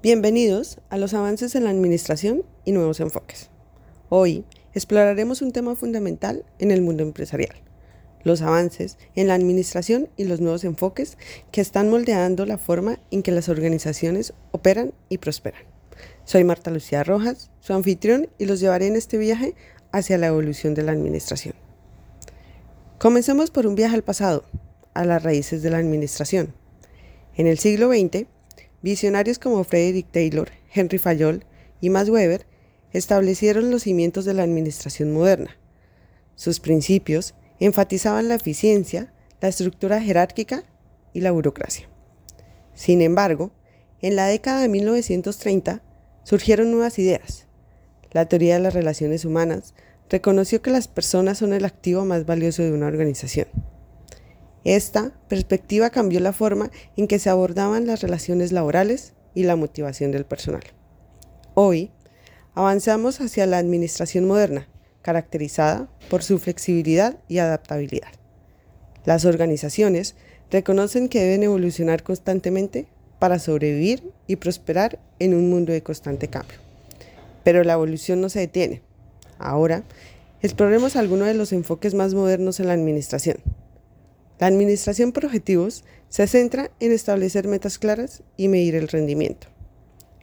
Bienvenidos a los avances en la administración y nuevos enfoques. Hoy exploraremos un tema fundamental en el mundo empresarial, los avances en la administración y los nuevos enfoques que están moldeando la forma en que las organizaciones operan y prosperan. Soy Marta Lucía Rojas, su anfitrión, y los llevaré en este viaje hacia la evolución de la administración. Comencemos por un viaje al pasado, a las raíces de la administración. En el siglo XX, Visionarios como Frederick Taylor, Henry Fayol y Max Weber establecieron los cimientos de la administración moderna. Sus principios enfatizaban la eficiencia, la estructura jerárquica y la burocracia. Sin embargo, en la década de 1930 surgieron nuevas ideas. La teoría de las relaciones humanas reconoció que las personas son el activo más valioso de una organización. Esta perspectiva cambió la forma en que se abordaban las relaciones laborales y la motivación del personal. Hoy, avanzamos hacia la administración moderna, caracterizada por su flexibilidad y adaptabilidad. Las organizaciones reconocen que deben evolucionar constantemente para sobrevivir y prosperar en un mundo de constante cambio. Pero la evolución no se detiene. Ahora, exploremos algunos de los enfoques más modernos en la administración la administración por objetivos se centra en establecer metas claras y medir el rendimiento.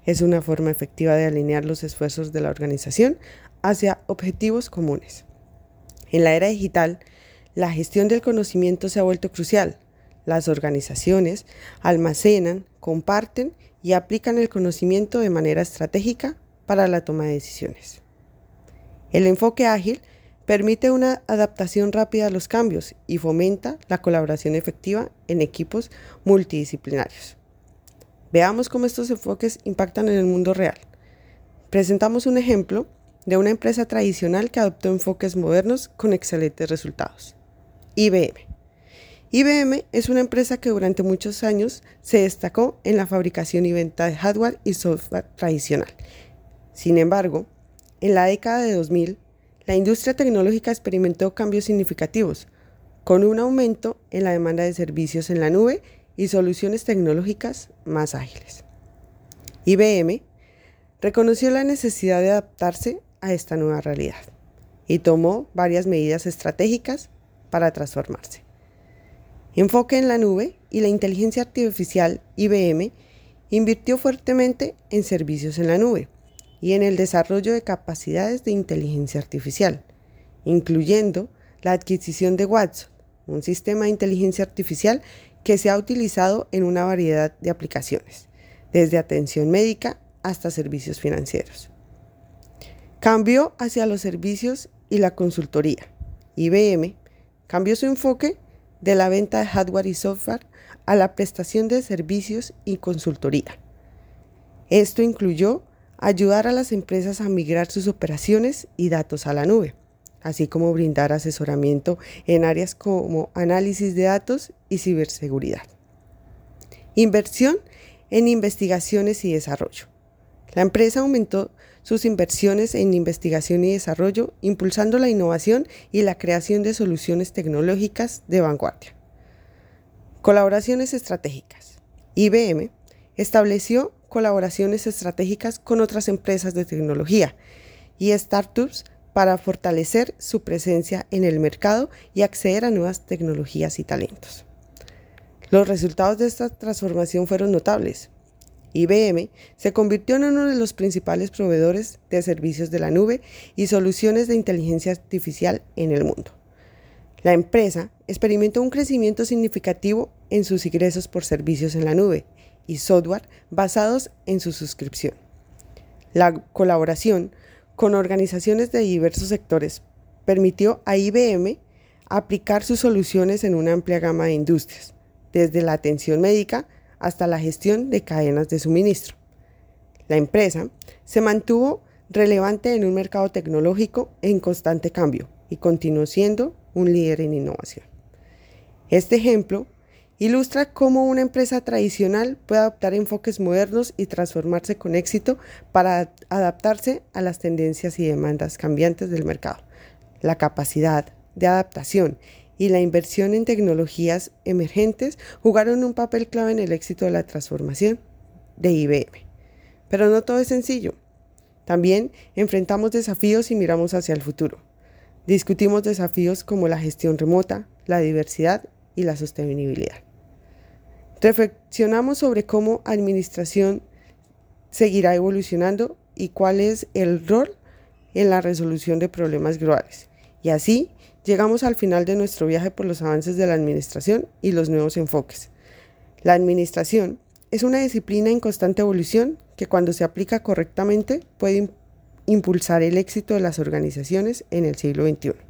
Es una forma efectiva de alinear los esfuerzos de la organización hacia objetivos comunes. En la era digital, la gestión del conocimiento se ha vuelto crucial. Las organizaciones almacenan, comparten y aplican el conocimiento de manera estratégica para la toma de decisiones. El enfoque ágil Permite una adaptación rápida a los cambios y fomenta la colaboración efectiva en equipos multidisciplinarios. Veamos cómo estos enfoques impactan en el mundo real. Presentamos un ejemplo de una empresa tradicional que adoptó enfoques modernos con excelentes resultados. IBM. IBM es una empresa que durante muchos años se destacó en la fabricación y venta de hardware y software tradicional. Sin embargo, en la década de 2000, la industria tecnológica experimentó cambios significativos, con un aumento en la demanda de servicios en la nube y soluciones tecnológicas más ágiles. IBM reconoció la necesidad de adaptarse a esta nueva realidad y tomó varias medidas estratégicas para transformarse. Enfoque en la nube y la inteligencia artificial IBM invirtió fuertemente en servicios en la nube y en el desarrollo de capacidades de inteligencia artificial, incluyendo la adquisición de Watson, un sistema de inteligencia artificial que se ha utilizado en una variedad de aplicaciones, desde atención médica hasta servicios financieros. Cambió hacia los servicios y la consultoría. IBM cambió su enfoque de la venta de hardware y software a la prestación de servicios y consultoría. Esto incluyó ayudar a las empresas a migrar sus operaciones y datos a la nube, así como brindar asesoramiento en áreas como análisis de datos y ciberseguridad. Inversión en investigaciones y desarrollo. La empresa aumentó sus inversiones en investigación y desarrollo, impulsando la innovación y la creación de soluciones tecnológicas de vanguardia. Colaboraciones estratégicas. IBM estableció colaboraciones estratégicas con otras empresas de tecnología y startups para fortalecer su presencia en el mercado y acceder a nuevas tecnologías y talentos. Los resultados de esta transformación fueron notables. IBM se convirtió en uno de los principales proveedores de servicios de la nube y soluciones de inteligencia artificial en el mundo. La empresa experimentó un crecimiento significativo en sus ingresos por servicios en la nube y software basados en su suscripción. La colaboración con organizaciones de diversos sectores permitió a IBM aplicar sus soluciones en una amplia gama de industrias, desde la atención médica hasta la gestión de cadenas de suministro. La empresa se mantuvo relevante en un mercado tecnológico en constante cambio y continuó siendo un líder en innovación. Este ejemplo Ilustra cómo una empresa tradicional puede adoptar enfoques modernos y transformarse con éxito para adaptarse a las tendencias y demandas cambiantes del mercado. La capacidad de adaptación y la inversión en tecnologías emergentes jugaron un papel clave en el éxito de la transformación de IBM. Pero no todo es sencillo. También enfrentamos desafíos y miramos hacia el futuro. Discutimos desafíos como la gestión remota, la diversidad y la sostenibilidad. Reflexionamos sobre cómo administración seguirá evolucionando y cuál es el rol en la resolución de problemas globales. Y así llegamos al final de nuestro viaje por los avances de la administración y los nuevos enfoques. La administración es una disciplina en constante evolución que cuando se aplica correctamente puede impulsar el éxito de las organizaciones en el siglo XXI.